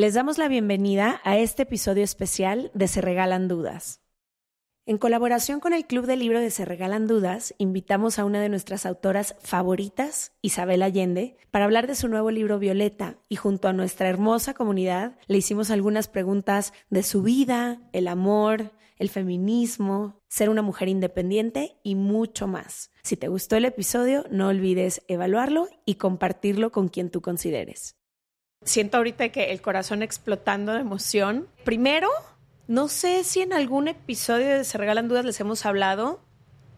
Les damos la bienvenida a este episodio especial de Se Regalan Dudas. En colaboración con el Club de Libro de Se Regalan Dudas, invitamos a una de nuestras autoras favoritas, Isabel Allende, para hablar de su nuevo libro Violeta y junto a nuestra hermosa comunidad le hicimos algunas preguntas de su vida, el amor, el feminismo, ser una mujer independiente y mucho más. Si te gustó el episodio, no olvides evaluarlo y compartirlo con quien tú consideres. Siento ahorita que el corazón explotando de emoción. Primero, no sé si en algún episodio de Se Regalan Dudas les hemos hablado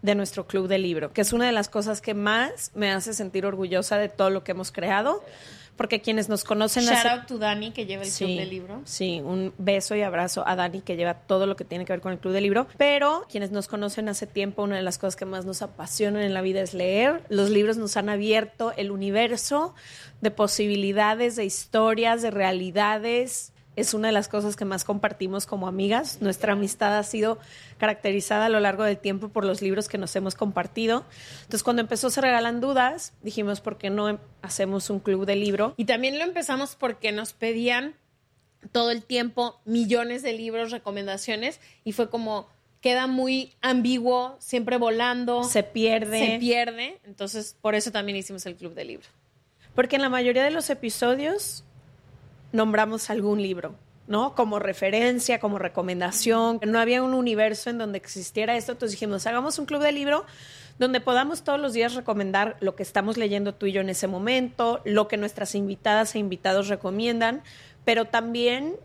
de nuestro club de libro, que es una de las cosas que más me hace sentir orgullosa de todo lo que hemos creado, porque quienes nos conocen... Shout hace- out to Dani que lleva el club de libro. Sí, un beso y abrazo a Dani que lleva todo lo que tiene que ver con el Club de Libro. Pero quienes nos conocen hace tiempo, una de las cosas que más nos apasionan en la vida es leer. Los libros nos han abierto el universo de posibilidades, de historias, de realidades. Es una de las cosas que más compartimos como amigas. Nuestra amistad ha sido caracterizada a lo largo del tiempo por los libros que nos hemos compartido. Entonces, cuando empezó Se Regalan Dudas, dijimos, ¿por qué no em- hacemos un club de libro? Y también lo empezamos porque nos pedían todo el tiempo millones de libros, recomendaciones, y fue como, queda muy ambiguo, siempre volando. Se pierde. Se pierde. Entonces, por eso también hicimos el club de libro. Porque en la mayoría de los episodios nombramos algún libro, ¿no? Como referencia, como recomendación. No había un universo en donde existiera esto, entonces dijimos, hagamos un club de libro donde podamos todos los días recomendar lo que estamos leyendo tú y yo en ese momento, lo que nuestras invitadas e invitados recomiendan, pero también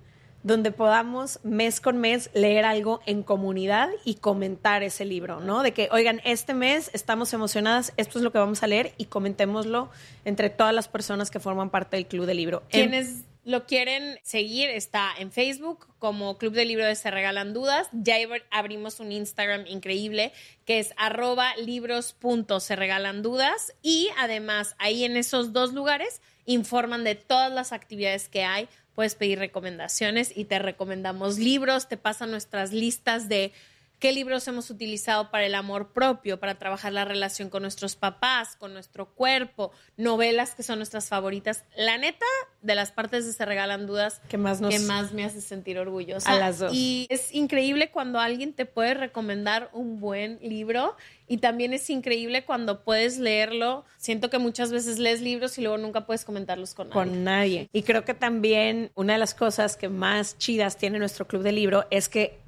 donde podamos mes con mes leer algo en comunidad y comentar ese libro, ¿no? De que, oigan, este mes estamos emocionadas, esto es lo que vamos a leer y comentémoslo entre todas las personas que forman parte del club de libro. Quienes lo quieren seguir está en Facebook como Club de Libro de Se Regalan Dudas. Ya ab- abrimos un Instagram increíble que es arroba libros.se regalan dudas. Y además ahí en esos dos lugares informan de todas las actividades que hay. Puedes pedir recomendaciones y te recomendamos libros, te pasan nuestras listas de qué libros hemos utilizado para el amor propio, para trabajar la relación con nuestros papás, con nuestro cuerpo, novelas que son nuestras favoritas. La neta, de las partes de Se Regalan Dudas, Que más nos- que más me hace sentir orgullosa. A las dos. Y es increíble cuando alguien te puede recomendar un buen libro y también es increíble cuando puedes leerlo. Siento que muchas veces lees libros y luego nunca puedes comentarlos con nadie. con nadie. Y creo que también una de las cosas que más chidas tiene nuestro club de libro es que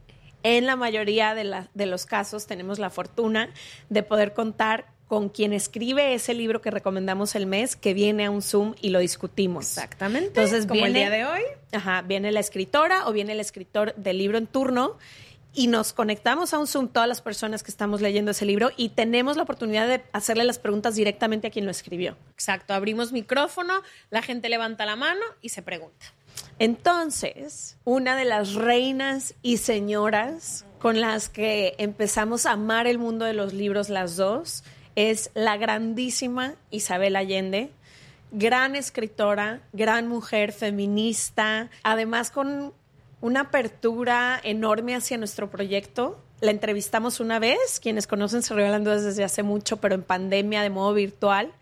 en la mayoría de, la- de los casos tenemos la fortuna de poder contar con quien escribe ese libro que recomendamos el mes, que viene a un Zoom y lo discutimos. Exactamente. Entonces como el día de hoy. Ajá, viene la escritora o viene el escritor del libro en turno y nos conectamos a un Zoom todas las personas que estamos leyendo ese libro y tenemos la oportunidad de hacerle las preguntas directamente a quien lo escribió. Exacto, abrimos micrófono, la gente levanta la mano y se pregunta. Entonces, una de las reinas y señoras con las que empezamos a amar el mundo de los libros las dos es la grandísima Isabel Allende, gran escritora, gran mujer feminista, además con una apertura enorme hacia nuestro proyecto. La entrevistamos una vez, quienes conocen se dudas desde hace mucho, pero en pandemia de modo virtual.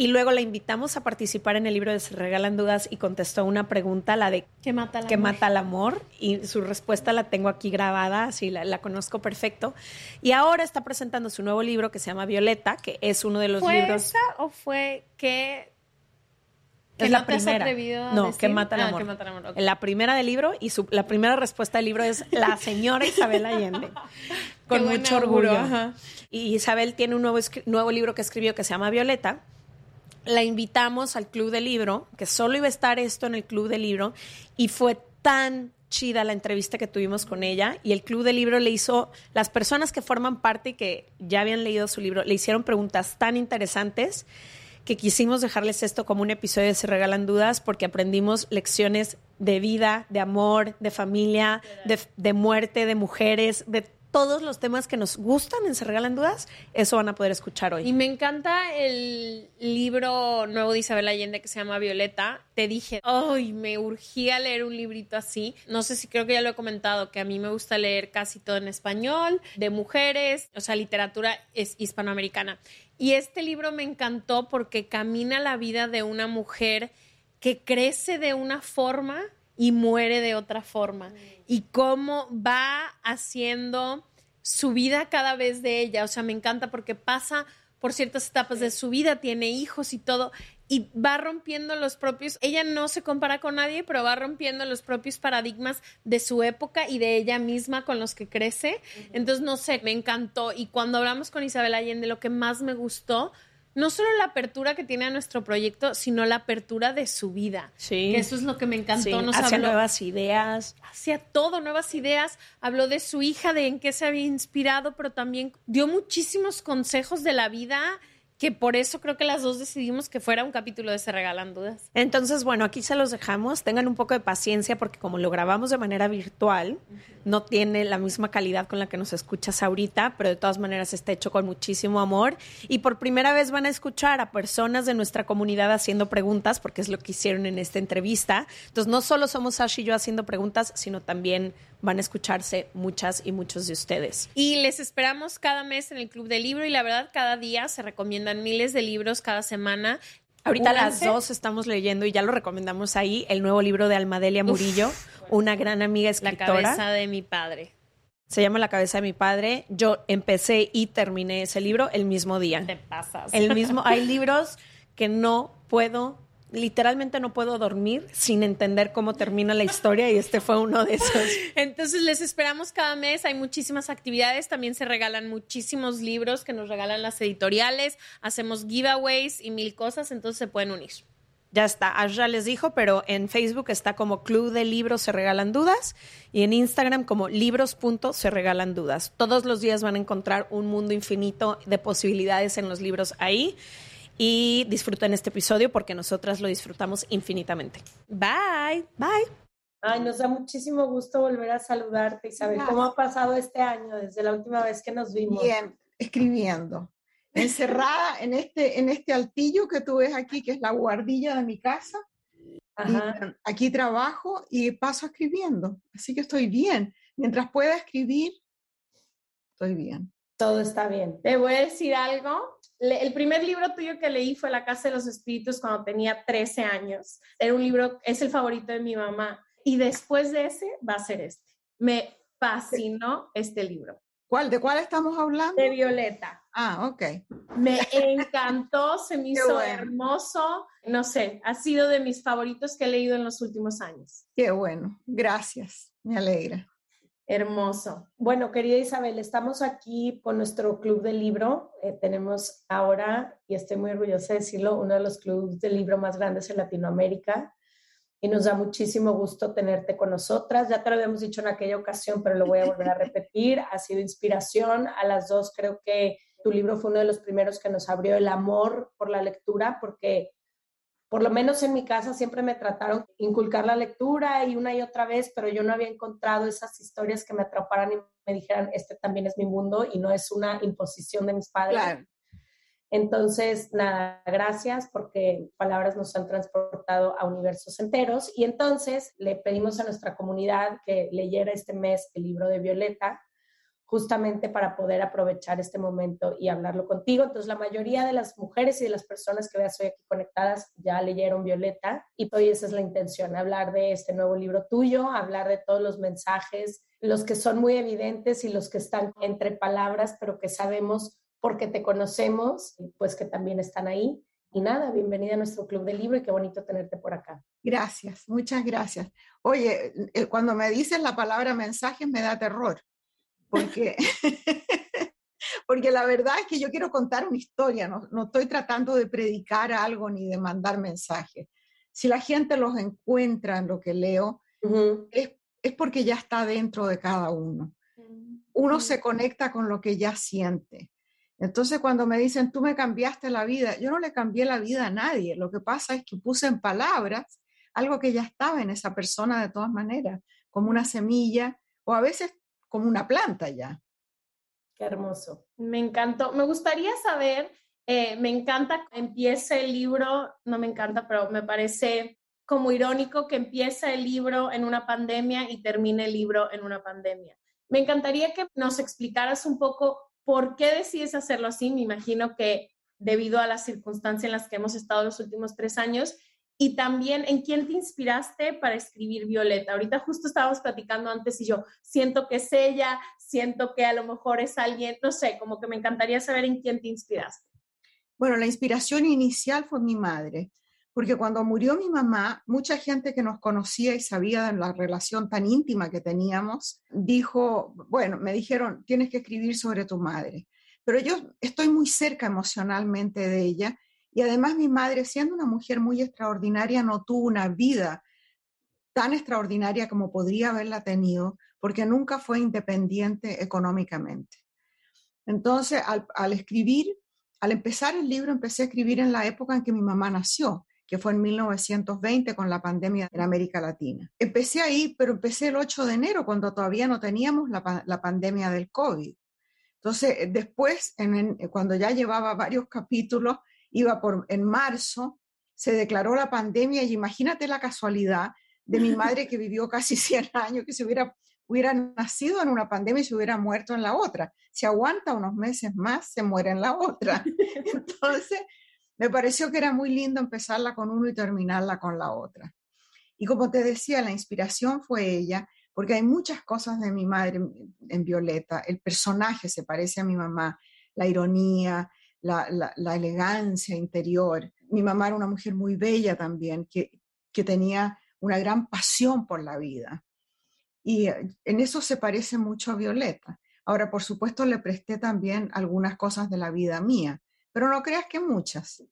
Y luego la invitamos a participar en el libro de Se Regalan Dudas y contestó una pregunta, la de ¿Qué mata la ¿Qué mata al amor? Y su respuesta la tengo aquí grabada, así la, la conozco perfecto. Y ahora está presentando su nuevo libro que se llama Violeta, que es uno de los ¿Fue libros... esa o fue que, que es no la has primera. no, que mata el Ah, amor. mata el amor. La primera del libro y su, la primera respuesta del libro es la señora Isabel Allende. con mucho orgullo. ajá. Y Isabel tiene un nuevo, nuevo libro que escribió que se llama Violeta. La invitamos al club de libro, que solo iba a estar esto en el club de libro, y fue tan chida la entrevista que tuvimos con ella y el club de libro le hizo, las personas que forman parte y que ya habían leído su libro, le hicieron preguntas tan interesantes que quisimos dejarles esto como un episodio de Se Regalan Dudas porque aprendimos lecciones de vida, de amor, de familia, de, de muerte, de mujeres, de todos los temas que nos gustan en Se Regalan Dudas, eso van a poder escuchar hoy. Y me encanta el libro nuevo de Isabel Allende que se llama Violeta. Te dije, ay, me urgía leer un librito así. No sé si creo que ya lo he comentado, que a mí me gusta leer casi todo en español, de mujeres, o sea, literatura es hispanoamericana. Y este libro me encantó porque camina la vida de una mujer que crece de una forma y muere de otra forma. Y cómo va haciendo su vida cada vez de ella. O sea, me encanta porque pasa por ciertas etapas de su vida, tiene hijos y todo, y va rompiendo los propios, ella no se compara con nadie, pero va rompiendo los propios paradigmas de su época y de ella misma con los que crece. Entonces, no sé, me encantó. Y cuando hablamos con Isabel Allende, lo que más me gustó no solo la apertura que tiene a nuestro proyecto, sino la apertura de su vida. Sí. Que eso es lo que me encantó. Sí, Nos hacia habló- nuevas ideas. hacía todo, nuevas ideas, habló de su hija, de en qué se había inspirado, pero también dio muchísimos consejos de la vida que por eso creo que las dos decidimos que fuera un capítulo de Se Regalan Dudas. Entonces, bueno, aquí se los dejamos. Tengan un poco de paciencia porque como lo grabamos de manera virtual, no tiene la misma calidad con la que nos escuchas ahorita, pero de todas maneras está hecho con muchísimo amor. Y por primera vez van a escuchar a personas de nuestra comunidad haciendo preguntas, porque es lo que hicieron en esta entrevista. Entonces, no solo somos Sash y yo haciendo preguntas, sino también van a escucharse muchas y muchos de ustedes. Y les esperamos cada mes en el Club del Libro y la verdad cada día se recomiendan miles de libros cada semana. Ahorita las dos estamos leyendo y ya lo recomendamos ahí, el nuevo libro de Almadelia Murillo, una gran amiga La escritora. cabeza de mi padre. Se llama La cabeza de mi padre. Yo empecé y terminé ese libro el mismo día. Te pasas. El mismo, hay libros que no puedo, literalmente no puedo dormir sin entender cómo termina la historia y este fue uno de esos. Entonces les esperamos cada mes, hay muchísimas actividades, también se regalan muchísimos libros que nos regalan las editoriales, hacemos giveaways y mil cosas, entonces se pueden unir. Ya está, Ash ya les dijo, pero en Facebook está como Club de Libros Se Regalan Dudas y en Instagram como libros.se regalan dudas. Todos los días van a encontrar un mundo infinito de posibilidades en los libros ahí y disfruten este episodio porque nosotras lo disfrutamos infinitamente. Bye. Bye. Ay, nos da muchísimo gusto volver a saludarte, Isabel. Gracias. ¿Cómo ha pasado este año desde la última vez que nos vimos? Bien, escribiendo. Encerrada en este, en este altillo que tú ves aquí, que es la guardilla de mi casa. Y, Ajá. eh, aquí trabajo y paso escribiendo. Así que estoy bien. Mientras pueda escribir, estoy bien. Todo está bien. Te voy a decir algo. Le- el primer libro tuyo que leí fue La Casa de los Espíritus cuando tenía 13 años. Era un libro, es el favorito de mi mamá. Y después de ese va a ser este. Me fascinó este libro. ¿Cuál, ¿De cuál estamos hablando? De Violeta. Ah, ok. Me encantó, se me hizo bueno. hermoso. No sé, ha sido de mis favoritos que he leído en los últimos años. Qué bueno. Gracias. Me alegra. Hermoso. Bueno, querida Isabel, estamos aquí con nuestro club de libro. Eh, tenemos ahora, y estoy muy orgullosa de decirlo, uno de los clubes de libro más grandes en Latinoamérica. Y nos da muchísimo gusto tenerte con nosotras. Ya te lo habíamos dicho en aquella ocasión, pero lo voy a volver a repetir. Ha sido inspiración. A las dos creo que tu libro fue uno de los primeros que nos abrió el amor por la lectura, porque por lo menos en mi casa siempre me trataron de inculcar la lectura y una y otra vez, pero yo no había encontrado esas historias que me atraparan y me dijeran, este también es mi mundo y no es una imposición de mis padres. Claro. Entonces, nada, gracias porque palabras nos han transportado a universos enteros. Y entonces le pedimos a nuestra comunidad que leyera este mes el libro de Violeta, justamente para poder aprovechar este momento y hablarlo contigo. Entonces, la mayoría de las mujeres y de las personas que veas hoy aquí conectadas ya leyeron Violeta y hoy esa es la intención, hablar de este nuevo libro tuyo, hablar de todos los mensajes, los que son muy evidentes y los que están entre palabras, pero que sabemos porque te conocemos, pues que también están ahí. Y nada, bienvenida a nuestro club de libro y qué bonito tenerte por acá. Gracias, muchas gracias. Oye, eh, cuando me dices la palabra mensajes me da terror, porque, porque la verdad es que yo quiero contar una historia, no, no estoy tratando de predicar algo ni de mandar mensajes. Si la gente los encuentra en lo que leo, es, es porque ya está dentro de cada uno. Uno se conecta con lo que ya siente. Entonces, cuando me dicen, tú me cambiaste la vida, yo no le cambié la vida a nadie. Lo que pasa es que puse en palabras algo que ya estaba en esa persona de todas maneras, como una semilla o a veces como una planta ya. Qué hermoso. Me encantó. Me gustaría saber, eh, me encanta, empiece el libro, no me encanta, pero me parece como irónico que empiece el libro en una pandemia y termine el libro en una pandemia. Me encantaría que nos explicaras un poco ¿Por qué decides hacerlo así? Me imagino que debido a las circunstancias en las que hemos estado los últimos tres años y también en quién te inspiraste para escribir Violeta. Ahorita justo estábamos platicando antes y yo siento que es ella, siento que a lo mejor es alguien, no sé, como que me encantaría saber en quién te inspiraste. Bueno, la inspiración inicial fue mi madre porque cuando murió mi mamá, mucha gente que nos conocía y sabía de la relación tan íntima que teníamos, dijo, bueno, me dijeron, tienes que escribir sobre tu madre. Pero yo estoy muy cerca emocionalmente de ella y además mi madre, siendo una mujer muy extraordinaria, no tuvo una vida tan extraordinaria como podría haberla tenido, porque nunca fue independiente económicamente. Entonces, al, escribir, al empezar el libro, empecé a escribir en la época en que mi mamá nació que fue en 1920 con la pandemia en América Latina. Empecé ahí, pero empecé el 8 de enero, cuando todavía no teníamos la, pandemia del COVID. Entonces, después, cuando ya llevaba varios capítulos, iba por, en marzo, se declaró la pandemia y imagínate la casualidad de mi madre que vivió casi 100 años, que se hubiera, hubiera nacido en una pandemia y se hubiera muerto en la otra. Si aguanta unos meses más, se muere en la otra. Entonces, me pareció que era muy lindo empezarla con uno y terminarla con la otra. Y como te decía, la inspiración fue ella, porque hay muchas cosas de mi madre en Violeta. El personaje se parece a mi mamá, la ironía, la, elegancia interior. Mi mamá era una mujer muy bella también, que, que tenía una gran pasión por la vida. Y eh, en eso se parece mucho a Violeta. Ahora, por supuesto, le presté también algunas cosas de la vida mía pero no creas que muchas.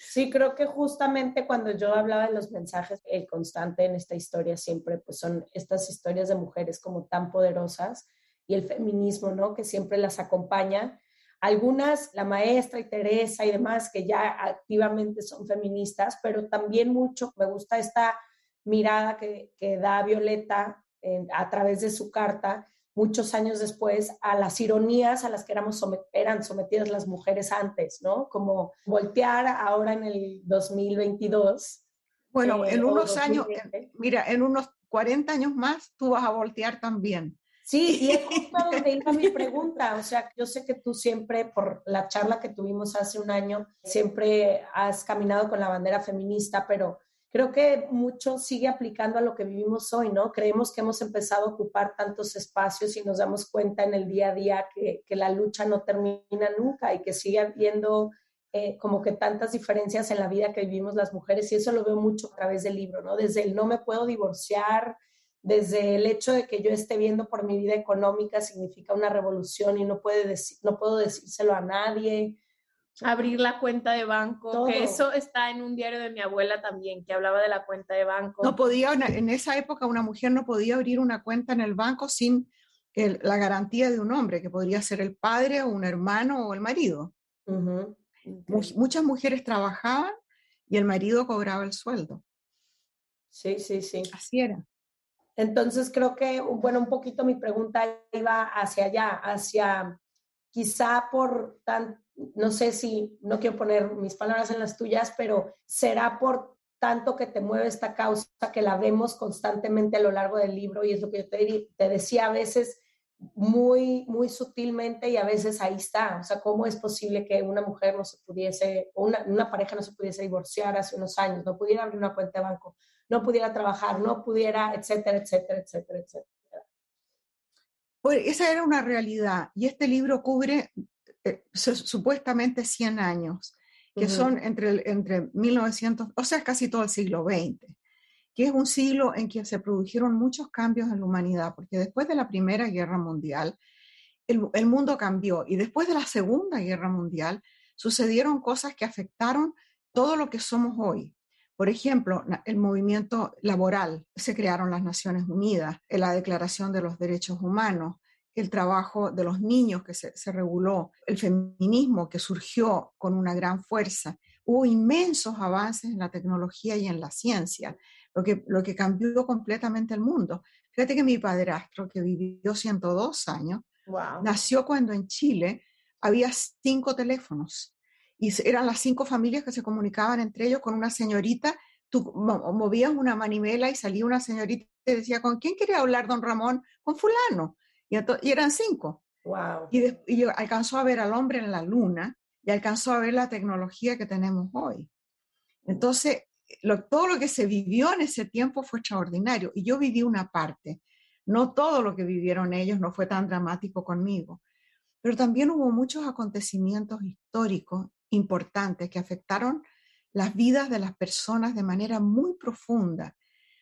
Sí, creo que justamente cuando yo hablaba de los mensajes, el constante en esta historia siempre pues son estas historias de mujeres como tan poderosas y el feminismo, ¿no? Que siempre las acompaña. Algunas, la maestra y Teresa y demás, que ya activamente son feministas, pero también mucho me gusta esta mirada que, que da Violeta a través de su carta muchos años después a las ironías a las que éramos eran sometidas las mujeres antes, ¿no? Como voltear ahora en el 2022. Bueno, eh, en unos años, mira, en unos 40 años más tú vas a voltear también. Sí, y es justo donde iba mi pregunta. O sea, yo sé que tú siempre, por la charla que tuvimos hace un año, siempre has caminado con la bandera feminista, pero creo que mucho sigue aplicando a lo que vivimos hoy, ¿no? Creemos que hemos empezado a ocupar tantos espacios y nos damos cuenta en el día a día que, la lucha no termina nunca y que sigue habiendo eh, como que tantas diferencias en la vida que vivimos las mujeres y eso lo veo mucho a través del libro, ¿no? Desde el no me puedo divorciar, desde el hecho de que yo esté viendo por mi vida económica significa una revolución y no, puede no puedo decírselo a nadie, abrir la cuenta de banco, que eso está en un diario de mi abuela también, que hablaba de la cuenta de banco. No podía, en esa época una mujer no podía abrir una cuenta en el banco sin la garantía de un hombre, que podría ser el padre o un hermano o el marido. Muchas mujeres trabajaban y el marido cobraba el sueldo. Sí, sí, sí. Así era. Entonces creo que, bueno, un poquito mi pregunta iba hacia allá, hacia quizá por tan, no sé si, no quiero poner mis palabras en las tuyas, pero será por tanto que te mueve esta causa que la vemos constantemente a lo largo del libro y es lo que yo te, te decía a veces muy, muy sutilmente y a veces ahí está. O sea, ¿cómo es posible que una mujer no se pudiese, o una, una pareja no se pudiese divorciar hace unos años, no pudiera abrir una cuenta de banco, no pudiera trabajar, no pudiera, etcétera, etcétera, etcétera, etcétera? Pues esa era una realidad y este libro cubre eh, supuestamente 100 años, que son entre, entre 1900, o sea, casi todo el siglo XX, que es un siglo en que se produjeron muchos cambios en la humanidad, porque después de la Primera Guerra Mundial, el, mundo cambió y después de la Segunda Guerra Mundial sucedieron cosas que afectaron todo lo que somos hoy. Por ejemplo, el movimiento laboral, se crearon las Naciones Unidas, la Declaración de los Derechos Humanos, el trabajo de los niños que se, se reguló, el feminismo que surgió con una gran fuerza. Hubo inmensos avances en la tecnología y en la ciencia, lo que, lo que cambió completamente el mundo. Fíjate que mi padrastro, que vivió 102 años, nació cuando en Chile había cinco teléfonos y eran las cinco familias que se comunicaban entre ellos con una señorita. Tú movías una manivela y salía una señorita y decía, ¿con quién quería hablar don Ramón? Con fulano. Y, eran cinco. Y, alcanzó a ver al hombre en la luna y alcanzó a ver la tecnología que tenemos hoy. Entonces, todo lo que se vivió en ese tiempo fue extraordinario y yo viví una parte. No todo lo que vivieron ellos no fue tan dramático conmigo, pero también hubo muchos acontecimientos históricos importantes que afectaron las vidas de las personas de manera muy profunda.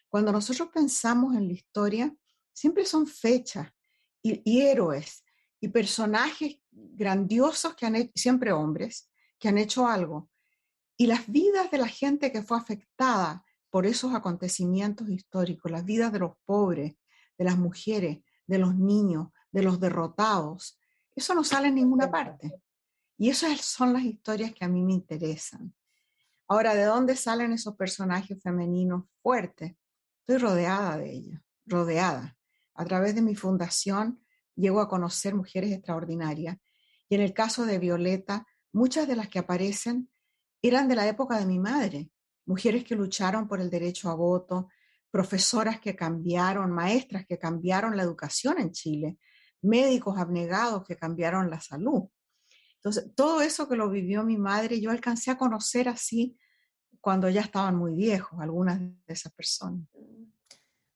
Cuando nosotros pensamos en la historia, siempre son fechas y, héroes y personajes grandiosos que han hecho, siempre hombres, que han hecho algo. Y las vidas de la gente que fue afectada por esos acontecimientos históricos, las vidas de los pobres, de las mujeres, de los niños, de los derrotados, eso no sale en ninguna parte. Y esas son las historias que a mí me interesan. Ahora, ¿de dónde salen esos personajes femeninos fuertes? Estoy rodeada de ellas, rodeada. A través de mi fundación llego a conocer mujeres extraordinarias. Y en el caso de Violeta, muchas de las que aparecen eran de la época de mi madre, mujeres que lucharon por el derecho a voto, profesoras que cambiaron, maestras que cambiaron la educación en Chile, médicos abnegados que cambiaron la salud. Entonces, todo eso que lo vivió mi madre, yo alcancé a conocer así cuando ya estaban muy viejos, algunas de esas personas.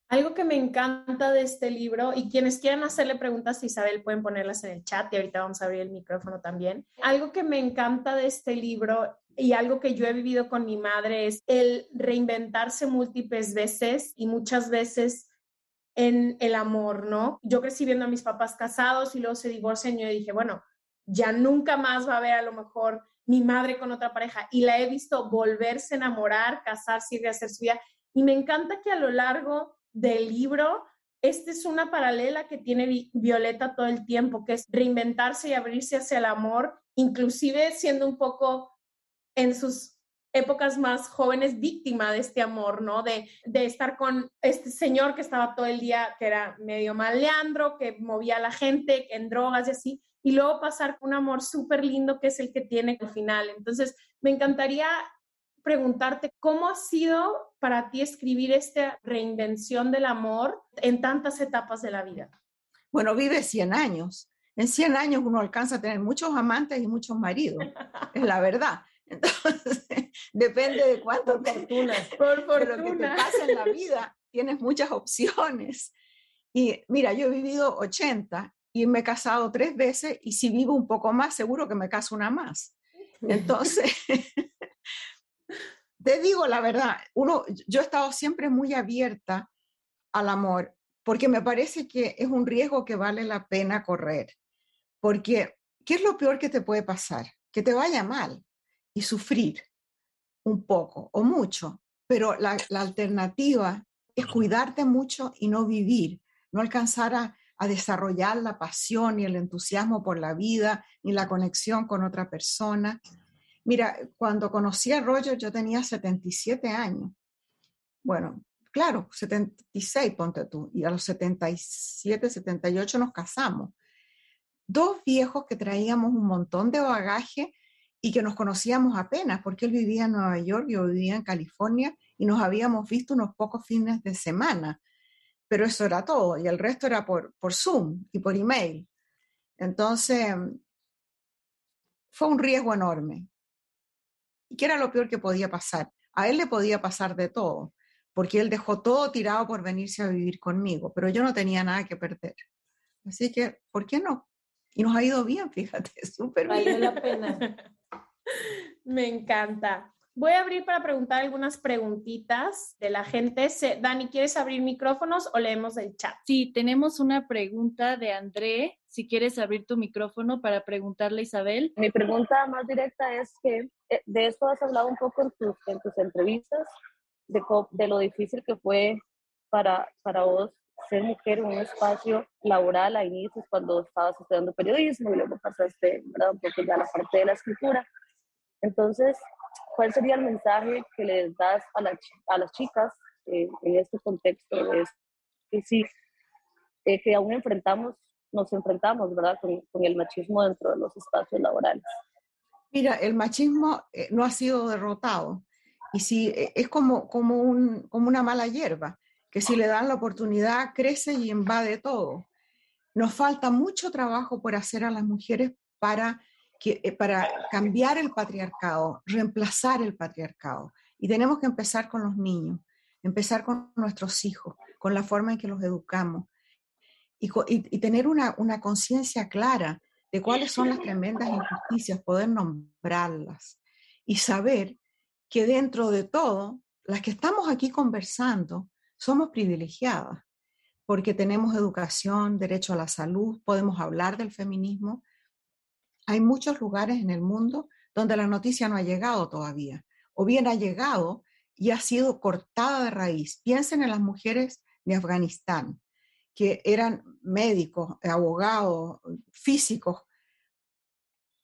Algo que me encanta de este libro, y quienes quieran hacerle preguntas a Isabel pueden ponerlas en el chat y ahorita vamos a abrir el micrófono también. Algo que me encanta de este libro y algo que yo he vivido con mi madre es el reinventarse múltiples veces y muchas veces en el amor, ¿no? Yo crecí viendo a mis papás casados y luego se divorcian y yo dije, bueno, ya nunca más va a haber a lo mejor mi madre con otra pareja y la he visto volverse a enamorar, casarse y rehacer su vida. Y me encanta que a lo largo del libro, esta es una paralela que tiene Violeta todo el tiempo, que es reinventarse y abrirse hacia el amor, inclusive siendo un poco en sus épocas más jóvenes víctima de este amor, ¿no? De, de estar con este señor que estaba todo el día, que era medio maleandro, que movía a la gente en drogas y así, y luego pasar con un amor súper lindo que es el que tiene al final. Entonces, me encantaría preguntarte cómo ha sido para ti escribir esta reinvención del amor en tantas etapas de la vida. Bueno, vive 100 años. En 100 años uno alcanza a tener muchos amantes y muchos maridos, es la verdad. Entonces, depende de cuánto fortuna, por fortuna. lo que te pasa en la vida, tienes muchas opciones. Y mira, yo he vivido 80 y me he casado tres veces y si vivo un poco más, seguro que me caso una más. Entonces, te digo la verdad, uno, yo he estado siempre muy abierta al amor porque me parece que es un riesgo que vale la pena correr. Porque, ¿qué es lo peor que te puede pasar? Que te vaya mal y sufrir un poco o mucho, pero la, la alternativa es cuidarte mucho y no vivir, no alcanzar a, a desarrollar la pasión y el entusiasmo por la vida ni la conexión con otra persona. Mira, cuando conocí a Roger yo tenía 77 años. Bueno, claro, 76, ponte tú, y a los 77, 78 nos casamos. Dos viejos que traíamos un montón de bagaje y que nos conocíamos apenas, porque él vivía en Nueva York, yo vivía en California y nos habíamos visto unos pocos fines de semana, pero eso era todo, y el resto era por, por Zoom y por email. Entonces, fue un riesgo enorme. ¿Y qué era lo peor que podía pasar? A él le podía pasar de todo, porque él dejó todo tirado por venirse a vivir conmigo, pero yo no tenía nada que perder. Así que, ¿por qué no? Y nos ha ido bien, fíjate, súper bien. Vale la pena. Me encanta. Voy a abrir para preguntar algunas preguntitas de la gente. Dani, ¿quieres abrir micrófonos o leemos el chat? Sí, tenemos una pregunta de André. Si quieres abrir tu micrófono para preguntarle a Isabel. Mi pregunta más directa es que eh, de esto has hablado un poco en tus, entrevistas, de, de lo difícil que fue para, para vos ser mujer en un espacio laboral a inicios cuando estabas estudiando periodismo y luego pasaste, ¿verdad? Un poco ya la parte de la escritura. Entonces, ¿cuál sería el mensaje que les das a, a las chicas eh, en este contexto? Es que sí, eh, que aún enfrentamos, nos enfrentamos, ¿verdad? Con, con, el machismo dentro de los espacios laborales. Mira, el machismo eh, no ha sido derrotado y si es como, como, un, como una mala hierba que si le dan la oportunidad crece y invade todo. Nos falta mucho trabajo por hacer a las mujeres para, eh, para cambiar el patriarcado, reemplazar el patriarcado. Y tenemos que empezar con los niños, empezar con nuestros hijos, con la forma en que los educamos y, tener una conciencia clara de cuáles son las tremendas injusticias, poder nombrarlas y saber que dentro de todo, las que estamos aquí conversando, somos privilegiadas porque tenemos educación, derecho a la salud, podemos hablar del feminismo. Hay muchos lugares en el mundo donde la noticia no ha llegado todavía, o bien ha llegado y ha sido cortada de raíz. Piensen en las mujeres de Afganistán, que eran médicos, abogados, físicos.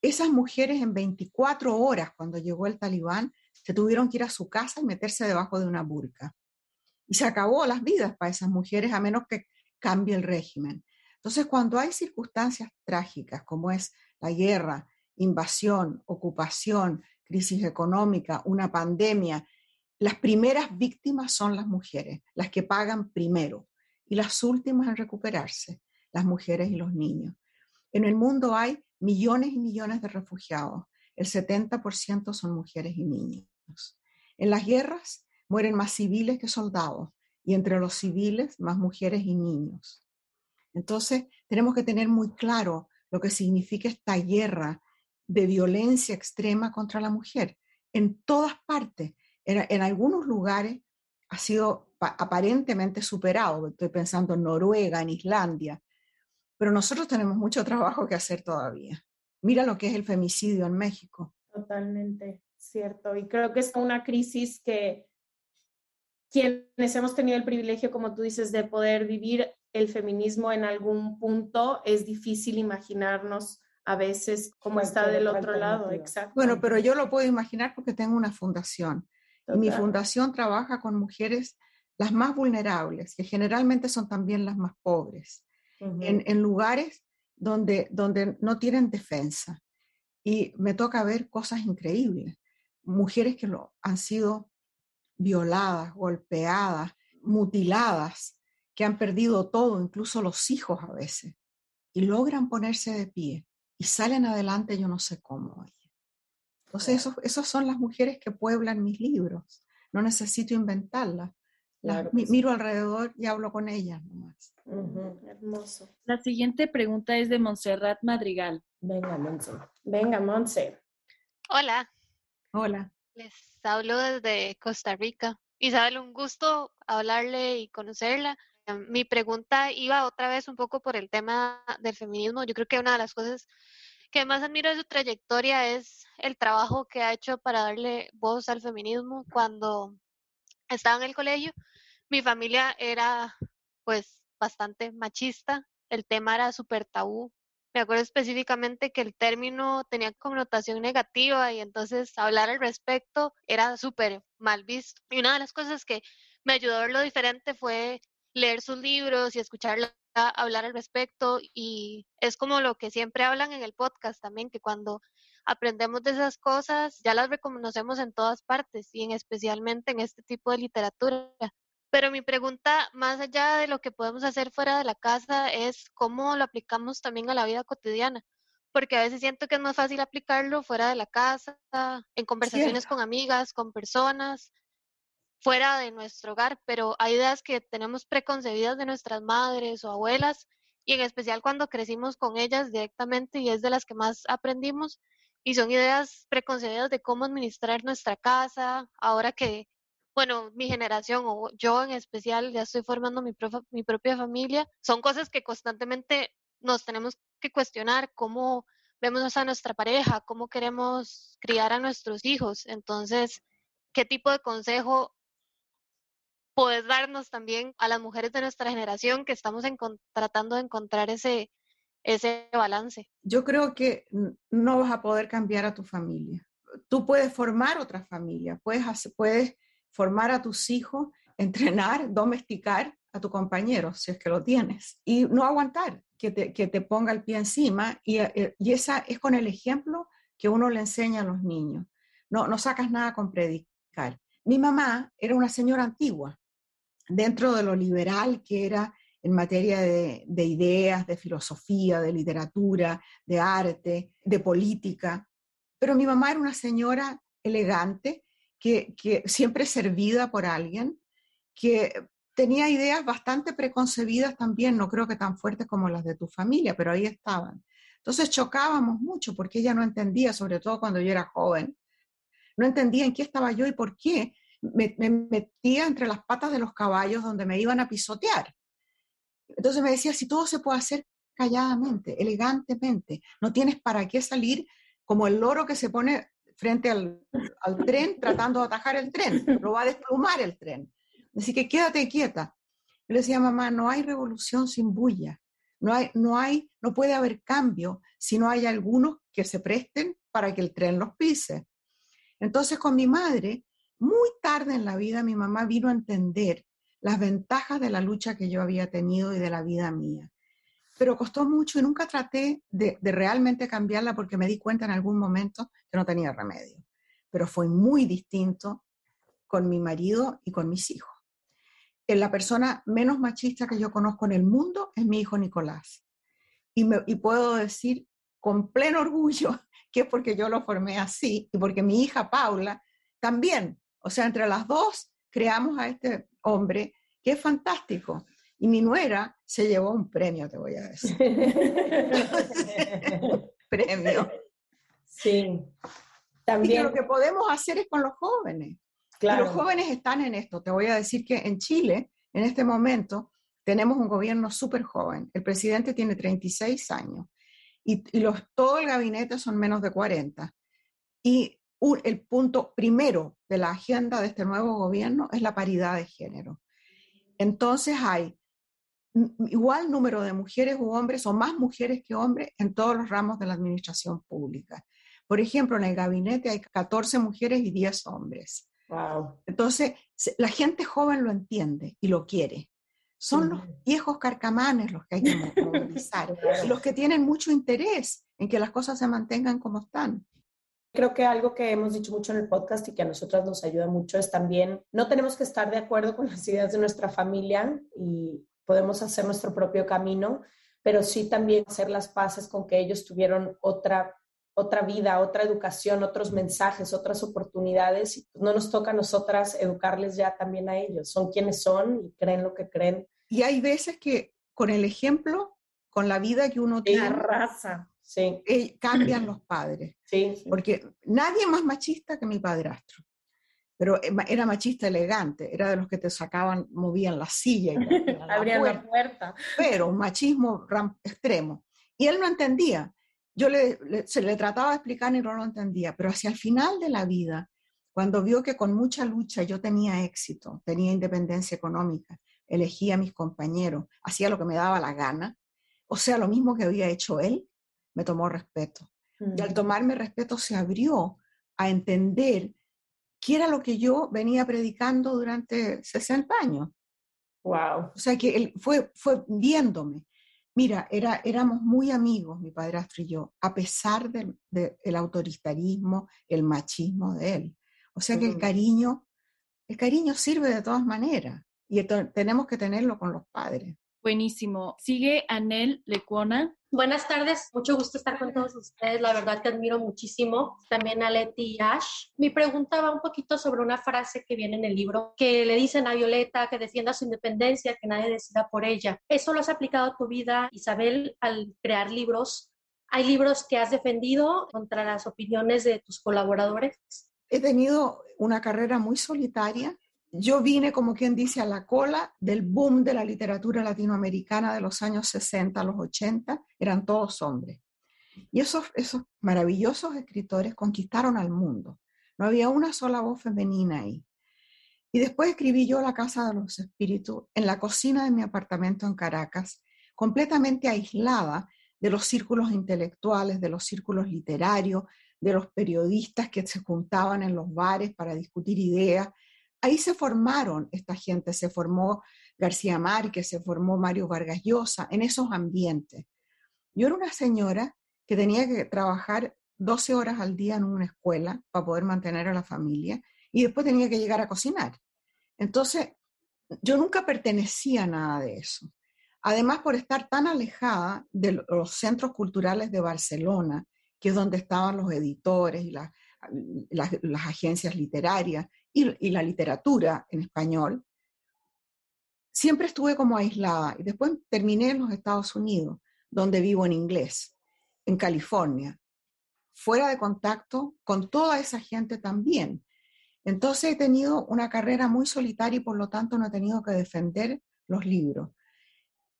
Esas mujeres en 24 horas, cuando llegó el talibán, se tuvieron que ir a su casa y meterse debajo de una burka y se acabó las vidas para esas mujeres a menos que cambie el régimen. Entonces, cuando hay circunstancias trágicas como es la guerra, invasión, ocupación, crisis económica, una pandemia, las primeras víctimas son las mujeres, las que pagan primero, y las últimas en recuperarse, las mujeres y los niños. En el mundo hay millones y millones de refugiados, el 70% son mujeres y niños. En las guerras mueren más civiles que soldados y entre los civiles más mujeres y niños. Entonces, tenemos que tener muy claro lo que significa esta guerra de violencia extrema contra la mujer. En todas partes, en, algunos lugares ha sido aparentemente superado. Estoy pensando en Noruega, en Islandia, pero nosotros tenemos mucho trabajo que hacer todavía. Mira lo que es el femicidio en México. Totalmente cierto. Y creo que es una crisis que quienes hemos tenido el privilegio, como tú dices, de poder vivir el feminismo en algún punto, es difícil imaginarnos a veces cómo está del otro lado. Exacto. Bueno, pero yo lo puedo imaginar porque tengo una fundación. Y mi fundación trabaja con mujeres las más vulnerables, que generalmente son también las más pobres, en, en, lugares donde, donde no tienen defensa. Y me toca ver cosas increíbles. Mujeres que lo, han sido violadas, golpeadas, mutiladas, que han perdido todo, incluso los hijos a veces, y logran ponerse de pie y salen adelante yo no sé cómo. Entonces, esos, esas son las mujeres que pueblan mis libros. No necesito inventarlas. miro alrededor y hablo con ellas nomás. Hermoso. La siguiente pregunta es de Montserrat Madrigal. Venga, Monse. Venga, Monse. Hola. Hola. Les hablo desde Costa Rica. Isabel, un gusto hablarle y conocerla. Em, mi pregunta iba otra vez un poco por el tema del feminismo. Yo creo que una de las cosas que más admiro de su trayectoria es el trabajo que ha hecho para darle voz al feminismo. Cuando estaba en el colegio, mi familia era pues bastante machista. El tema era súper tabú me acuerdo específicamente que el término tenía connotación negativa y entonces hablar al respecto era súper mal visto. Y una de las cosas que me ayudó a verlo diferente fue leer sus libros y escucharla hablar al respecto y es como lo que siempre hablan en el podcast también, que cuando aprendemos de esas cosas ya las reconocemos en todas partes y en especialmente en este tipo de literatura. Pero mi pregunta, más allá de lo que podemos hacer fuera de la casa, es cómo lo aplicamos también a la vida cotidiana. Porque a veces siento que es más fácil aplicarlo fuera de la casa, en conversaciones con amigas, con personas, fuera de nuestro hogar, pero hay ideas que tenemos preconcebidas de nuestras madres o abuelas, y en especial cuando crecimos con ellas directamente y es de las que más aprendimos, y son ideas preconcebidas de cómo administrar nuestra casa, ahora que bueno, mi generación o yo en especial ya estoy formando mi, mi propia familia, son cosas que constantemente nos tenemos que cuestionar, cómo vemos a nuestra pareja, cómo queremos criar a nuestros hijos. Entonces, ¿qué tipo de consejo puedes darnos también a las mujeres de nuestra generación que estamos tratando de encontrar ese, ese balance? Yo creo que no vas a poder cambiar a tu familia. Tú puedes formar otra familia, puedes, puedes formar a tus hijos, entrenar, domesticar a tu compañero, si es que lo tienes, y no aguantar que te, que te ponga el pie encima. Y, eh, y esa es con el ejemplo que uno le enseña a los niños. No, no sacas nada con predicar. Mi mamá era una señora antigua, dentro de lo liberal que era en materia de, de, ideas, de filosofía, de literatura, de arte, de política. Pero mi mamá era una señora elegante, que, que siempre servida por alguien, que tenía ideas bastante preconcebidas también, no creo que tan fuertes como las de tu familia, pero ahí estaban. Entonces chocábamos mucho porque ella no entendía, sobre todo cuando yo era joven, no entendía en qué estaba yo y por qué me, me metía entre las patas de los caballos donde me iban a pisotear. Entonces me decía, si todo se puede hacer calladamente, elegantemente, no tienes para qué salir como el loro que se pone frente al, al tren tratando de atajar el tren, lo va a desplumar el tren. Así que quédate quieta. Yo le decía, mamá, no hay revolución sin bulla. No, hay, no, hay, no puede haber cambio si no hay algunos que se presten para que el tren los pise. Entonces, con mi madre, muy tarde en la vida, mi mamá vino a entender las ventajas de la lucha que yo había tenido y de la vida mía. Pero costó mucho y nunca traté de, realmente cambiarla porque me di cuenta en algún momento que no tenía remedio. Pero fue muy distinto con mi marido y con mis hijos la persona menos machista que yo conozco en el mundo es mi hijo Nicolás. Y, y puedo decir con pleno orgullo que es porque yo lo formé así y porque mi hija Paula también, o sea, entre las dos creamos a este hombre que es fantástico. Y mi nuera se llevó un premio, te voy a decir. premio. Sí. También. Y lo que podemos hacer es con los jóvenes. Los jóvenes están en esto. Te voy a decir que en Chile, en este momento, tenemos un gobierno súper joven. El presidente tiene 36 años y, los, todo el gabinete son menos de 40. Y el punto primero de la agenda de este nuevo gobierno es la paridad de género. Entonces hay igual número de mujeres u hombres o más mujeres que hombres en todos los ramos de la administración pública. Por ejemplo, en el gabinete hay 14 mujeres y 10 hombres. Entonces, la gente joven lo entiende y lo quiere. Son los viejos carcamanes los que hay que movilizar, los que tienen mucho interés en que las cosas se mantengan como están. Creo que algo que hemos dicho mucho en el podcast y que a nosotras nos ayuda mucho es también, no tenemos que estar de acuerdo con las ideas de nuestra familia y podemos hacer nuestro propio camino, pero sí también hacer las paces con que ellos tuvieron otra otra vida, otra educación, otros mensajes, otras oportunidades. Y no nos toca a nosotras educarles ya también a ellos. Son quienes son y creen lo que creen. Y hay veces que con el ejemplo, con la vida que uno tiene, la raza, sí. Eh, cambian los padres. Sí, Porque nadie más machista que mi padrastro. Pero eh, era machista elegante, era de los que te sacaban, movían la silla y abrían la puerta. Pero un machismo extremo. Y él no entendía yo le, se le trataba de explicar y no lo entendía, pero hacia el final de la vida, cuando vio que con mucha lucha yo tenía éxito, tenía independencia económica, elegía a mis compañeros, hacía lo que me daba la gana, o sea, lo mismo que había hecho él, me tomó respeto. Y al mm. tomarme respeto se abrió a entender qué era lo que yo venía predicando durante 60 años. Wow. O sea, que él fue, fue viéndome. Mira, era, éramos muy amigos, mi padrastro y yo, a pesar del, autoritarismo, el machismo de él. O sea que el cariño, el cariño sirve de todas maneras y tenemos que tenerlo con los padres. Buenísimo. Sigue Anel Lecuona. Buenas tardes, mucho gusto estar con todos ustedes. La verdad que admiro muchísimo también a Leti y Ash. Mi pregunta va un poquito sobre una frase que viene en el libro que le dicen a Violeta que defienda su independencia, que nadie decida por ella. ¿Eso lo has aplicado a tu vida, Isabel, al crear libros? ¿Hay libros que has defendido contra las opiniones de tus colaboradores? He tenido una carrera muy solitaria yo vine, como quien dice, a la cola del boom de la literatura latinoamericana de los años 60 a los 80, eran todos hombres. Y esos, esos maravillosos escritores conquistaron al mundo. No había una sola voz femenina ahí. Y después escribí yo La Casa de los Espíritus en la cocina de mi apartamento en Caracas, completamente aislada de los círculos intelectuales, de los círculos literarios, de los periodistas que se juntaban en los bares para discutir ideas. Ahí se formaron esta gente, se formó García Márquez, se formó Mario Vargas Llosa, en esos ambientes. Yo era una señora que tenía que trabajar 12 horas al día en una escuela para poder mantener a la familia y después tenía que llegar a cocinar. Entonces, yo nunca pertenecía a nada de eso. Además, por estar tan alejada de los centros culturales de Barcelona, que es donde estaban los editores y las, agencias literarias y, la literatura en español, siempre estuve como aislada. Y después terminé en los Estados Unidos, donde vivo en inglés, en California, fuera de contacto con toda esa gente también. Entonces he tenido una carrera muy solitaria y por lo tanto no he tenido que defender los libros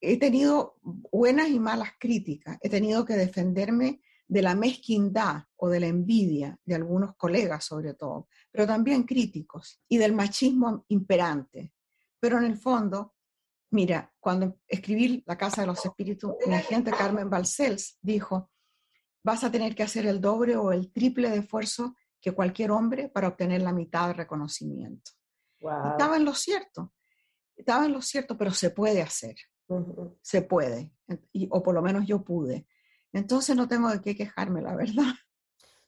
he tenido buenas y malas críticas, he tenido que defenderme de la mezquindad o de la envidia de algunos colegas sobre todo, pero también críticos y del machismo imperante. Pero en el fondo, mira, cuando escribí La Casa de los Espíritus, mi agente Carmen Balcells dijo, vas a tener que hacer el doble o el triple de esfuerzo que cualquier hombre para obtener la mitad de reconocimiento. Estaba en lo cierto, estaba en lo cierto, pero se puede hacer se puede, o por lo menos yo pude. Entonces no tengo de qué quejarme, la verdad.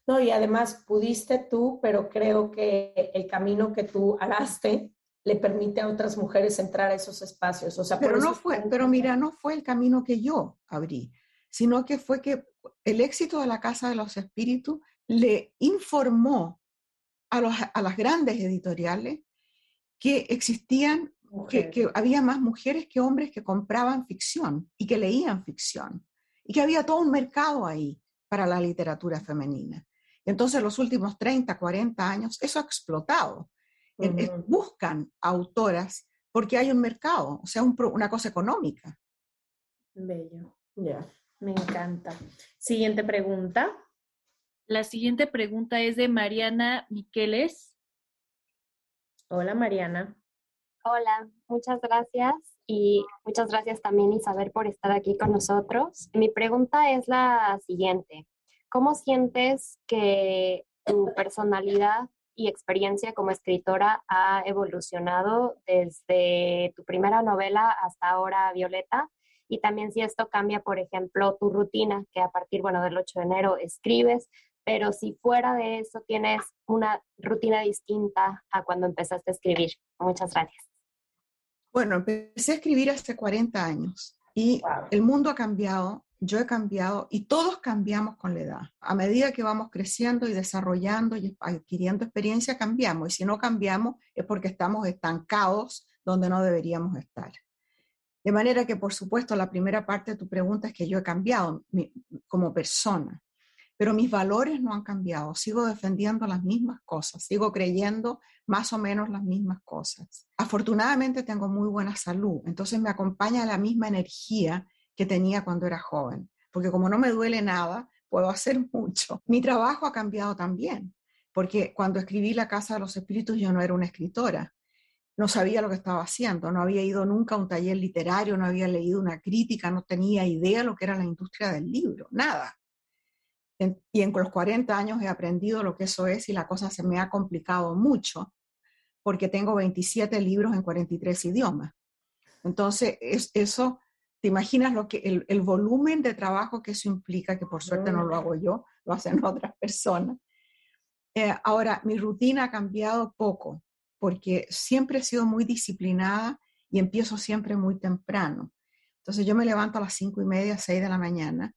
No, y además pudiste tú, pero creo que el camino que tú hagaste le permite a otras mujeres entrar a esos espacios. O sea, pero no fue, pero mira, no fue el camino que yo abrí, sino que fue que el éxito de la Casa de los Espíritus le informó a, los, a las grandes editoriales que existían que, había más mujeres que hombres que compraban ficción y que leían ficción y que había todo un mercado ahí para la literatura femenina. Entonces, los últimos 30, 40 años, eso ha explotado. Buscan autoras porque hay un mercado, o sea, una cosa económica. Bello, ya, me encanta. Siguiente pregunta. La siguiente pregunta es de Mariana Miqueles. Hola, Mariana. Hola, muchas gracias y muchas gracias también Isabel por estar aquí con nosotros. Mi pregunta es la siguiente. ¿Cómo sientes que tu personalidad y experiencia como escritora ha evolucionado desde tu primera novela hasta ahora, Violeta? Y también si esto cambia, por ejemplo, tu rutina, que a partir, bueno, del 8 de enero escribes, pero si fuera de eso tienes una rutina distinta a cuando empezaste a escribir. Muchas gracias. Bueno, empecé a escribir hace 40 años y el mundo ha cambiado, yo he cambiado y todos cambiamos con la edad. A medida que vamos creciendo y desarrollando y adquiriendo experiencia, cambiamos. Y si no cambiamos es porque estamos estancados donde no deberíamos estar. De manera que, por supuesto, la primera parte de tu pregunta es que yo he cambiado como persona pero mis valores no han cambiado, sigo defendiendo las mismas cosas, sigo creyendo más o menos las mismas cosas. Afortunadamente tengo muy buena salud, entonces me acompaña la misma energía que tenía cuando era joven, porque como no me duele nada, puedo hacer mucho. Mi trabajo ha cambiado también, porque cuando escribí La Casa de los Espíritus yo no era una escritora, no sabía lo que estaba haciendo, no había ido nunca a un taller literario, no había leído una crítica, no tenía idea lo que era la industria del libro, nada y en los 40 años he aprendido lo que eso es y la cosa se me ha complicado mucho porque tengo 27 libros en 43 idiomas. Entonces, es, eso, te imaginas lo que el, el, volumen de trabajo que eso implica, que por suerte no lo hago yo, lo hacen otras personas. Eh, ahora, mi rutina ha cambiado poco porque siempre he sido muy disciplinada y empiezo siempre muy temprano. Entonces, yo me levanto a las 5 y media, 6 de la mañana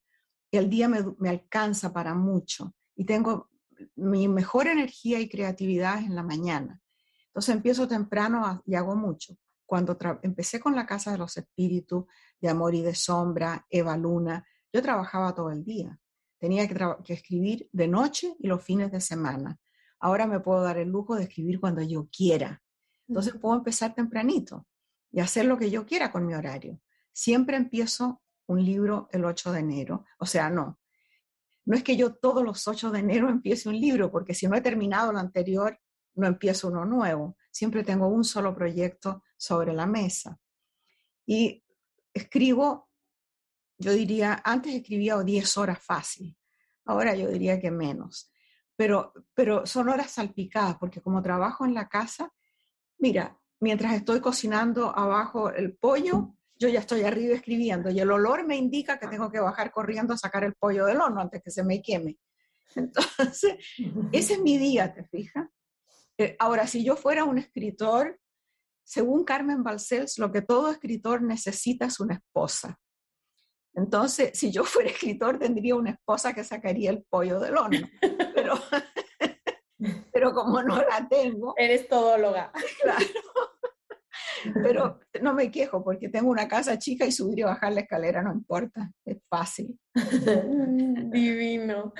el día me, alcanza para mucho y tengo mi mejor energía y creatividad en la mañana. Entonces empiezo temprano y hago mucho. Cuando empecé con la Casa de los Espíritus, de Amor y de Sombra, Eva Luna, yo trabajaba todo el día. Tenía que, que escribir de noche y los fines de semana. Ahora me puedo dar el lujo de escribir cuando yo quiera. Entonces puedo empezar tempranito y hacer lo que yo quiera con mi horario. Siempre empiezo un libro el 8 de enero. O sea, no. No es que yo todos los 8 de enero empiece un libro, porque si no he terminado lo anterior, no empiezo uno nuevo, siempre tengo un solo proyecto sobre la mesa. Y escribo, yo diría, antes escribía 10 horas fácil, ahora yo diría que menos, pero, pero son horas salpicadas, porque como trabajo en la casa, mira, mientras estoy cocinando abajo el pollo, yo ya estoy arriba escribiendo y el olor me indica que tengo que bajar corriendo a sacar el pollo del horno antes que se me queme. Entonces, ese es mi día, ¿te fijas? Eh, ahora, si yo fuera un escritor, según Carmen Balcells, lo que todo escritor necesita es una esposa. Entonces, si yo fuera escritor, tendría una esposa que sacaría el pollo del horno. Pero, pero como no la tengo. Eres todóloga. Claro. Pero no me quejo porque tengo una casa chica y subir y bajar la escalera no importa, es fácil. Divino.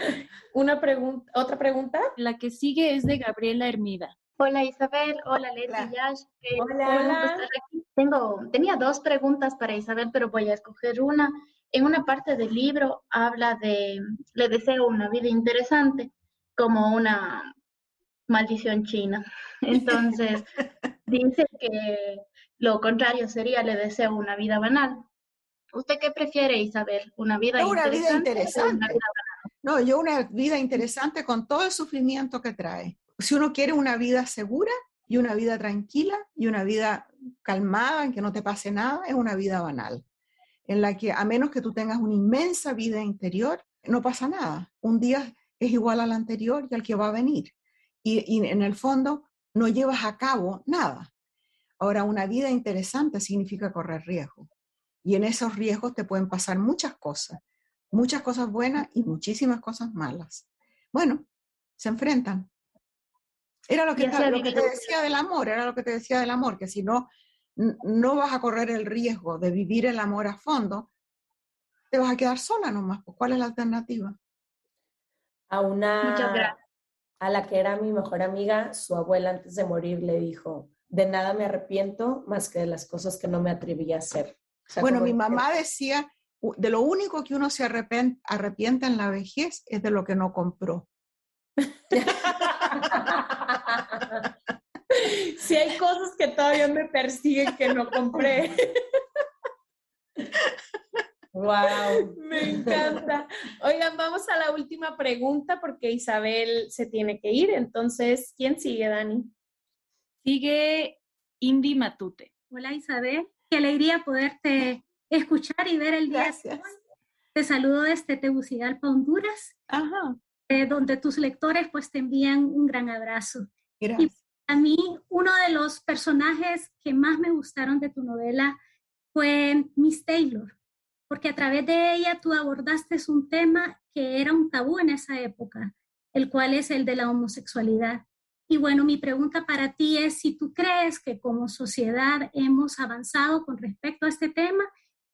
Una pregunta, otra pregunta. La que sigue es de Gabriela Hermida. Hola Isabel, hola Leti Hola. Yash. Hola. aquí. Tengo, tenía dos preguntas para Isabel, pero voy a escoger una. En una parte del libro habla de, le deseo una vida interesante, como una maldición china. Entonces, dice que lo contrario sería, le deseo una vida banal. ¿Usted qué prefiere, Isabel? ¿Una vida No, una vida interesante? una interesante. vida banal? No, yo una vida interesante con todo el sufrimiento que trae. Si uno quiere una vida segura y una vida tranquila y una vida calmada, en que no te pase nada, es una vida banal, en la que a menos que tú tengas una inmensa vida interior, no pasa nada. Un día es igual al anterior y al que va a venir. Y, y en el fondo no llevas a cabo nada. Ahora, una vida interesante significa correr riesgo. Y en esos riesgos te pueden pasar muchas cosas, muchas cosas buenas y muchísimas cosas malas. Bueno, se enfrentan. Era lo que, lo que te decía del amor, era lo que te decía del amor, que si no, no vas a correr el riesgo de vivir el amor a fondo, te vas a quedar sola nomás. pues, ¿Cuál es la alternativa? A una, Muchas gracias. A la que era mi mejor amiga, su abuela antes de morir le dijo, de nada me arrepiento más que de las cosas que no me atreví a hacer. O sea, Bueno, mi que- mamá decía, "U- de lo único que uno se arrepiente en la vejez es de lo que no compró. Si hay cosas que todavía me persiguen que no compré. Wow. Me encanta. Oigan, vamos a la última pregunta porque Isabel se tiene que ir. Entonces, ¿quién sigue, Dani? Sigue Indy Matute. Hola Isabel, qué alegría poderte escuchar y ver el día. de Gracias. hoy. Te saludo desde Tegucigalpa, Honduras, Ajá, eh, donde tus lectores pues te envían un gran abrazo. gracias. A mí, uno de los personajes que más me gustaron de tu novela fue Miss Taylor, porque a través de ella tú abordaste un tema que era un tabú en esa época, el cual es el de la homosexualidad. Y bueno, mi pregunta para ti es si tú crees que como sociedad hemos avanzado con respecto a este tema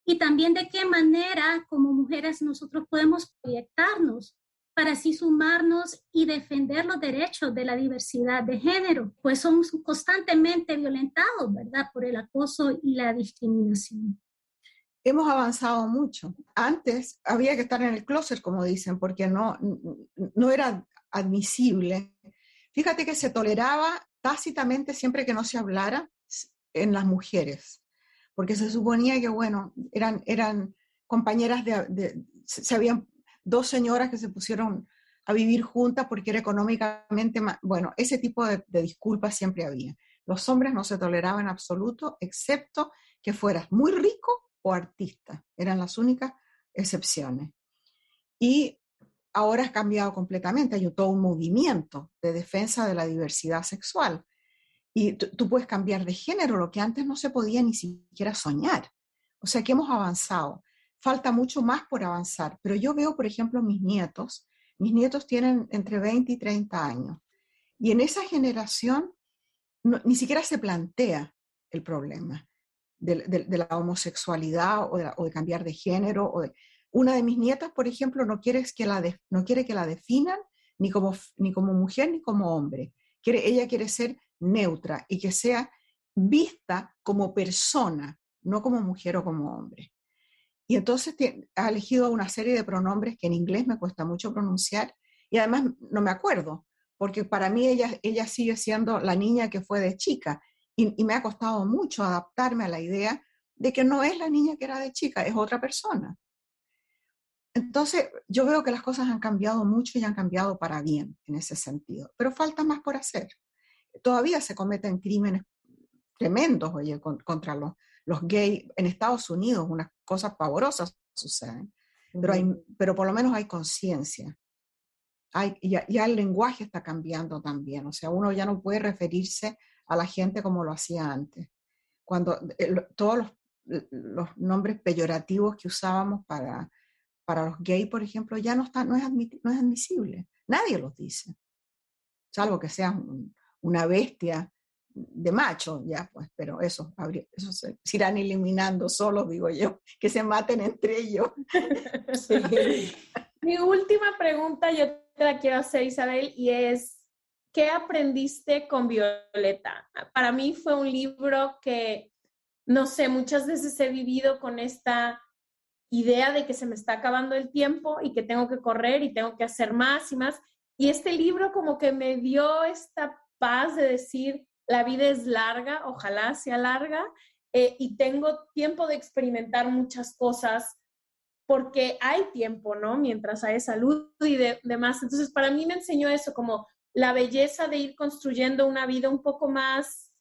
y también de qué manera como mujeres nosotros podemos proyectarnos para así sumarnos y defender los derechos de la diversidad de género, pues son constantemente violentados, ¿verdad?, por el acoso y la discriminación. Hemos avanzado mucho. Antes había que estar en el closet, como dicen, porque no, no era admisible. Fíjate que se toleraba tácitamente siempre que no se hablara en las mujeres, porque se suponía que, bueno, eran, eran compañeras de, de se, habían dos señoras que se pusieron a vivir juntas porque era económicamente más, bueno, ese tipo de, de disculpas siempre había. Los hombres no se toleraban en absoluto, excepto que fueras muy rico o artista. Eran las únicas excepciones. Y ahora ha cambiado completamente. Hay todo un movimiento de defensa de la diversidad sexual. Y tú puedes cambiar de género, lo que antes no se podía ni siquiera soñar. O sea que hemos avanzado. Falta mucho más por avanzar. Pero yo veo, por ejemplo, mis nietos. Mis nietos tienen entre 20 y 30 años. Y en esa generación ni siquiera se plantea el problema de, la homosexualidad o de, cambiar de género. O una de mis nietas, por ejemplo, no quiere que la, no quiere que la definan ni como, ni como mujer ni como hombre. Quiere, ella quiere ser neutra y que sea vista como persona, no como mujer o como hombre. Y entonces ha elegido una serie de pronombres que en inglés me cuesta mucho pronunciar y además no me acuerdo, porque para mí ella, ella sigue siendo la niña que fue de chica y, me ha costado mucho adaptarme a la idea de que no es la niña que era de chica, es otra persona. Entonces, yo veo que las cosas han cambiado mucho y han cambiado para bien en ese sentido, pero falta más por hacer. Todavía se cometen crímenes tremendos, oye, contra los, los gays. En Estados Unidos unas cosas pavorosas suceden, pero, hay, pero por lo menos hay conciencia. Hay, ya, ya, el lenguaje está cambiando también, o sea, uno ya no puede referirse a la gente como lo hacía antes. Cuando eh, todos los, nombres peyorativos que usábamos para, para los gays, por ejemplo, ya no, está, no, es, no es admisible. Nadie los dice. Salvo que seas una bestia de macho, ya pues, pero eso, eso se, irán eliminando solos, digo yo, que se maten entre ellos. Mi última pregunta yo te la quiero hacer, Isabel, y es, ¿qué aprendiste con Violeta? Para mí fue un libro que, no sé, muchas veces he vivido con esta idea de que se me está acabando el tiempo y que tengo que correr y tengo que hacer más y más. Y este libro como que me dio esta paz de decir, la vida es larga, ojalá sea larga, eh, y tengo tiempo de experimentar muchas cosas porque hay tiempo, ¿no? Mientras hay salud y demás. Entonces, para mí me enseñó eso, como la belleza de ir construyendo una vida un poco más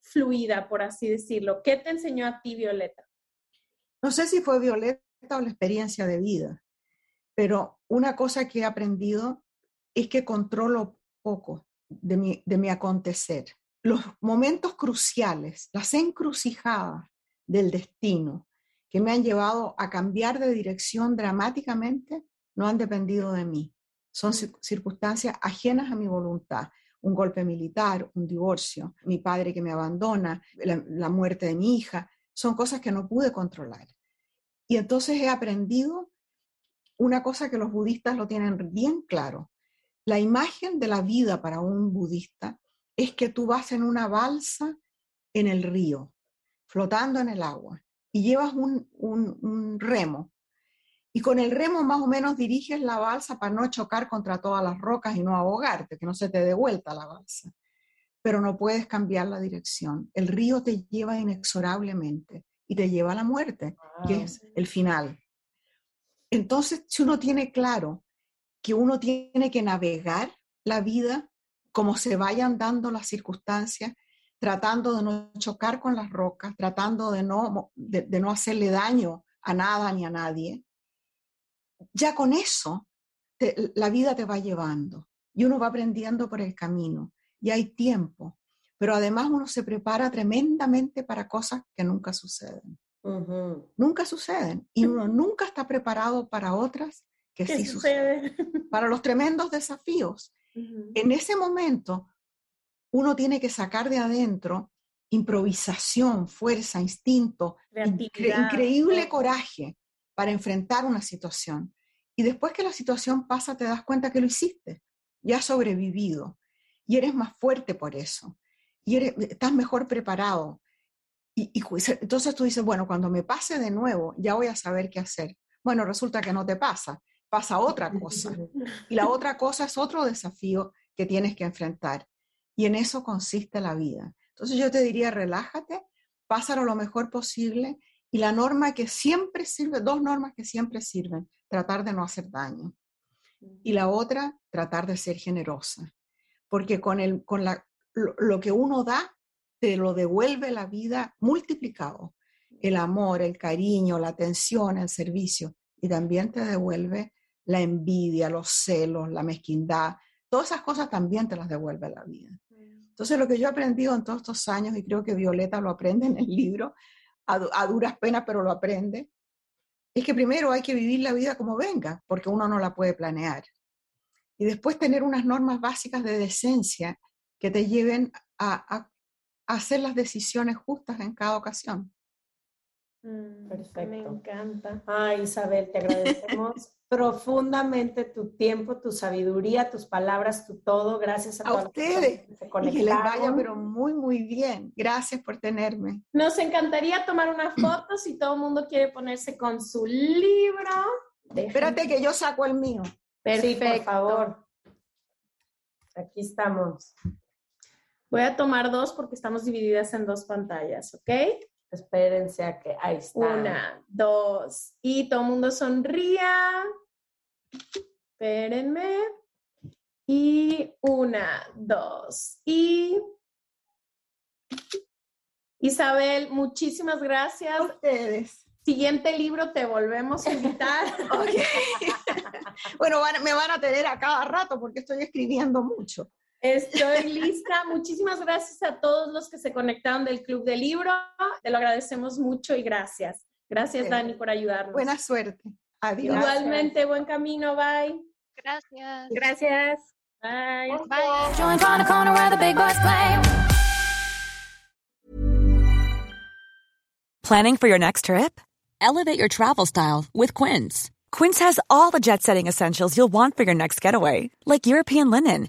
fluida, por así decirlo. ¿Qué te enseñó a ti, Violeta? No sé si fue Violeta o la experiencia de vida, pero una cosa que he aprendido es que controlo poco de mi, de mi acontecer. Los momentos cruciales, las encrucijadas del destino que me han llevado a cambiar de dirección dramáticamente, no han dependido de mí. Son circunstancias ajenas a mi voluntad. Un golpe militar, un divorcio, mi padre que me abandona, la, muerte de mi hija, son cosas que no pude controlar. Y entonces he aprendido una cosa que los budistas lo tienen bien claro. La imagen de la vida para un budista es que tú vas en una balsa en el río, flotando en el agua, y llevas un, remo. Y con el remo más o menos diriges la balsa para no chocar contra todas las rocas y no ahogarte, que no se te dé vuelta la balsa. Pero no puedes cambiar la dirección. El río te lleva inexorablemente y te lleva a la muerte, que es el final. Entonces, si uno tiene claro que uno tiene que navegar la vida como se vayan dando las circunstancias, tratando de no chocar con las rocas, tratando de no, de, no hacerle daño a nada ni a nadie, ya con eso la vida te va llevando y uno va aprendiendo por el camino y hay tiempo, pero además uno se prepara tremendamente para cosas que nunca suceden. Nunca suceden y uno nunca está preparado para otras que sí suceden. Para los tremendos desafíos. En ese momento, uno tiene que sacar de adentro improvisación, fuerza, instinto, increíble coraje para enfrentar una situación. Y después que la situación pasa, te das cuenta que lo hiciste, ya has sobrevivido y eres más fuerte por eso y eres, estás mejor preparado. Y, y, entonces tú dices, bueno, cuando me pase de nuevo, ya voy a saber qué hacer. Bueno, resulta que no te pasa, pasa otra cosa. Y la otra cosa es otro desafío que tienes que enfrentar. Y en eso consiste la vida. Entonces yo te diría, relájate, pásalo lo mejor posible y la norma que siempre sirve, dos normas que siempre sirven, tratar de no hacer daño. Y la otra, tratar de ser generosa. Porque con, el, con la, lo que uno da, te lo devuelve la vida multiplicado. El amor, el cariño, la atención, el servicio. Y también te devuelve la envidia, los celos, la mezquindad, todas esas cosas también te las devuelve la vida. Entonces, lo que yo he aprendido en todos estos años, y creo que Violeta lo aprende en el libro, a, duras penas, pero lo aprende, es que primero hay que vivir la vida como venga, porque uno no la puede planear. Y después tener unas normas básicas de decencia que te lleven a, hacer las decisiones justas en cada ocasión. Mm, Perfecto. Me encanta. Ay, Isabel, te agradecemos profundamente tu tiempo, tu sabiduría, tus palabras, tu todo. Gracias a, a ustedes. Que, les vaya, pero muy, muy bien. Gracias por tenerme. Nos encantaría tomar una foto si todo el mundo quiere ponerse con su libro. Espérate que yo saco el mío. Perfecto. por favor. Aquí estamos. Voy a tomar dos porque estamos divididas en dos pantallas, ¿ok? Espérense a que ahí está. Una, dos. Y todo el mundo sonría. Espérenme. Y una, dos. Y Isabel, muchísimas gracias. A ustedes. Siguiente libro te volvemos a invitar. bueno, me van a tener a cada rato porque estoy escribiendo mucho. Estoy lista. Muchísimas gracias a todos los que se conectaron del Club del Libro. Te lo agradecemos mucho y gracias. Gracias, Dani, por ayudarnos. Buena suerte. Adiós. Igualmente, buen camino. Bye. Gracias. Gracias. Bye. Bye. Planning for your next trip? Elevate your travel style with Quince. Quince has all the jet setting essentials you'll want for your next getaway, like European linen,